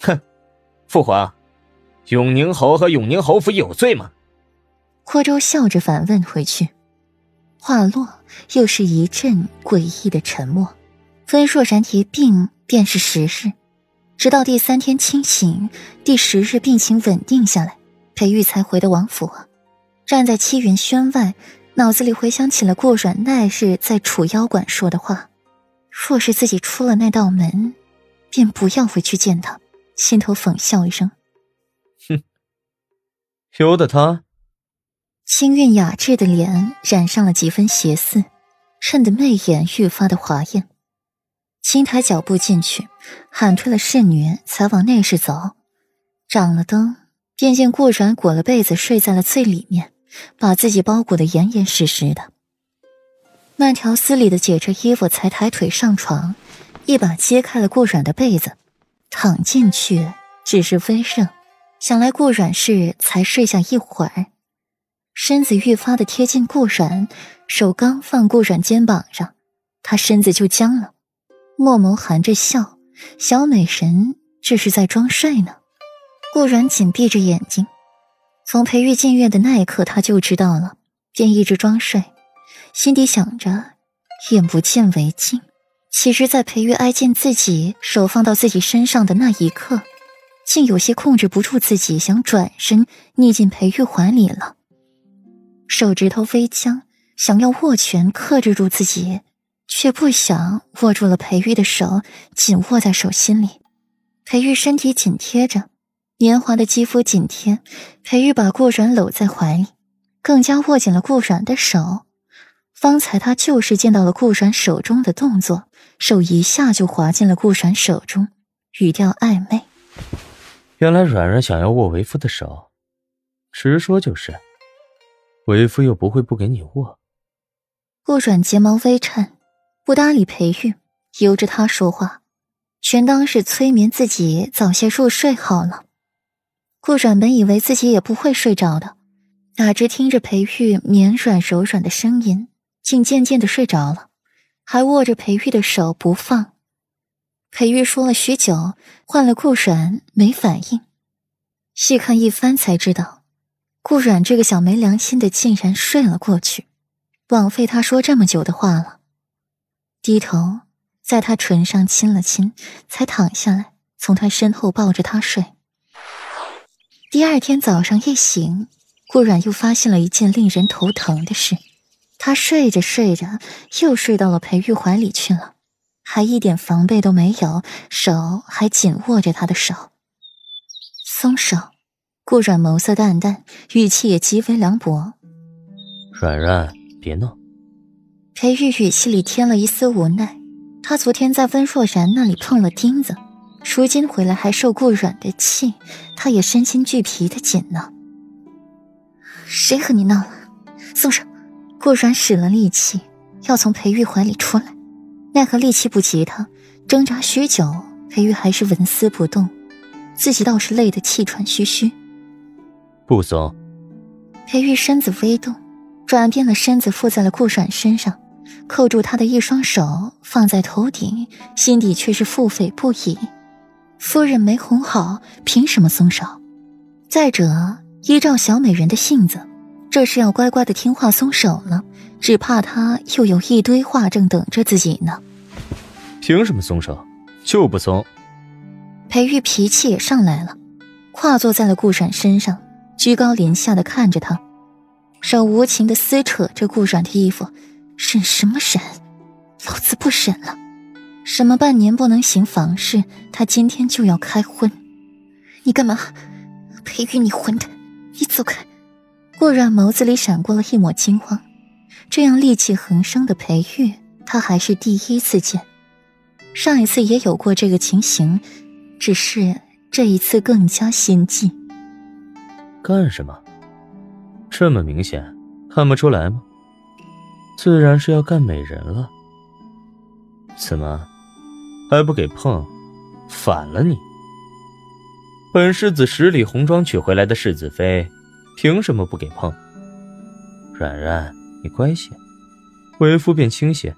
哼，父皇，永宁侯和永宁侯府有罪吗？霍州笑着反问回去。话落，又是一阵诡异的沉默。温若然一病便是十日，直到第三天清醒，第十日病情稳定下来，裴玉才回的王府。站在七云轩外，脑子里回想起了顾阮那日在楚妖馆说的话：若是自己出了那道门，便不要回去见他。心头讽笑一声：“哼，由得他。”清韵雅致的脸染上了几分邪肆，衬得媚眼愈发的华艳。轻抬脚步进去，喊退了侍女，才往内室走。掌了灯，便见顾然裹了被子睡在了最里面，把自己包裹得严严实实的。慢条斯理的解着衣服，才抬腿上床，一把揭开了顾软的被子，躺进去，只是微热。想来顾软是才睡下一会儿。身子愈发的贴近顾软，手刚放顾软肩膀上，他身子就僵了，墨眸含着笑，小美人这是在装睡呢。顾软紧闭着眼睛，从裴玉进院的那一刻他就知道了，便一直装睡，心底想着眼不见为净。其实，在裴玉挨近自己，手放到自己身上的那一刻，竟有些控制不住自己，想转身腻进裴玉怀里了。手指头微僵，想要握拳克制住自己，却不想握住了裴玉的手，紧握在手心里。裴玉身体紧贴着，年华的肌肤紧贴。裴玉把顾软搂在怀里，更加握紧了顾软的手。方才他就是见到了顾软手中的动作，手一下就滑进了顾软手中，语调暧昧。原来软软想要握为夫的手，直说就是。为夫又不会不给你握。顾软睫毛微颤，不搭理裴玉，由着他说话，全当是催眠自己早些入睡好了。顾软本以为自己也不会睡着的，哪知听着裴玉绵软柔软的声音，竟渐渐的睡着了，还握着裴玉的手不放。裴玉说了许久，换了顾软没反应，细看一番才知道。顾阮这个小没良心的，竟然睡了过去，枉费他说这么久的话了。低头在他唇上亲了亲，才躺下来，从他身后抱着他睡。第二天早上一醒，顾阮又发现了一件令人头疼的事：他睡着睡着，又睡到了裴玉怀里去了，还一点防备都没有，手还紧握着他的手，松手。顾阮眸色淡淡，语气也极为凉薄。软软，别闹。裴玉语气里添了一丝无奈。他昨天在温若然那里碰了钉子，如今回来还受顾阮的气，他也身心俱疲的紧呢。谁和你闹了？松手！顾阮使了力气，要从裴玉怀里出来，奈何力气不及他，挣扎许久，裴玉还是纹丝不动，自己倒是累得气喘吁吁。不松。裴玉身子微动，转变了身子，附在了顾阮身上，扣住他的一双手，放在头顶，心底却是腹诽不已。夫人没哄好，凭什么松手？再者，依照小美人的性子，这是要乖乖的听话松手了，只怕他又有一堆话正等着自己呢。凭什么松手？就不松。裴玉脾气也上来了，跨坐在了顾阮身上。居高临下的看着他，手无情的撕扯着顾阮的衣服，忍什么忍？老子不忍了！什么半年不能行房事，他今天就要开荤！你干嘛？裴玉，你混蛋！你走开！顾阮眸子里闪过了一抹惊慌，这样戾气横生的裴玉，他还是第一次见。上一次也有过这个情形，只是这一次更加心悸。干什么？这么明显，看不出来吗？自然是要干美人了。怎么还不给碰？反了你！本世子十里红妆娶回来的世子妃，凭什么不给碰？软软，你乖些，为夫便轻些。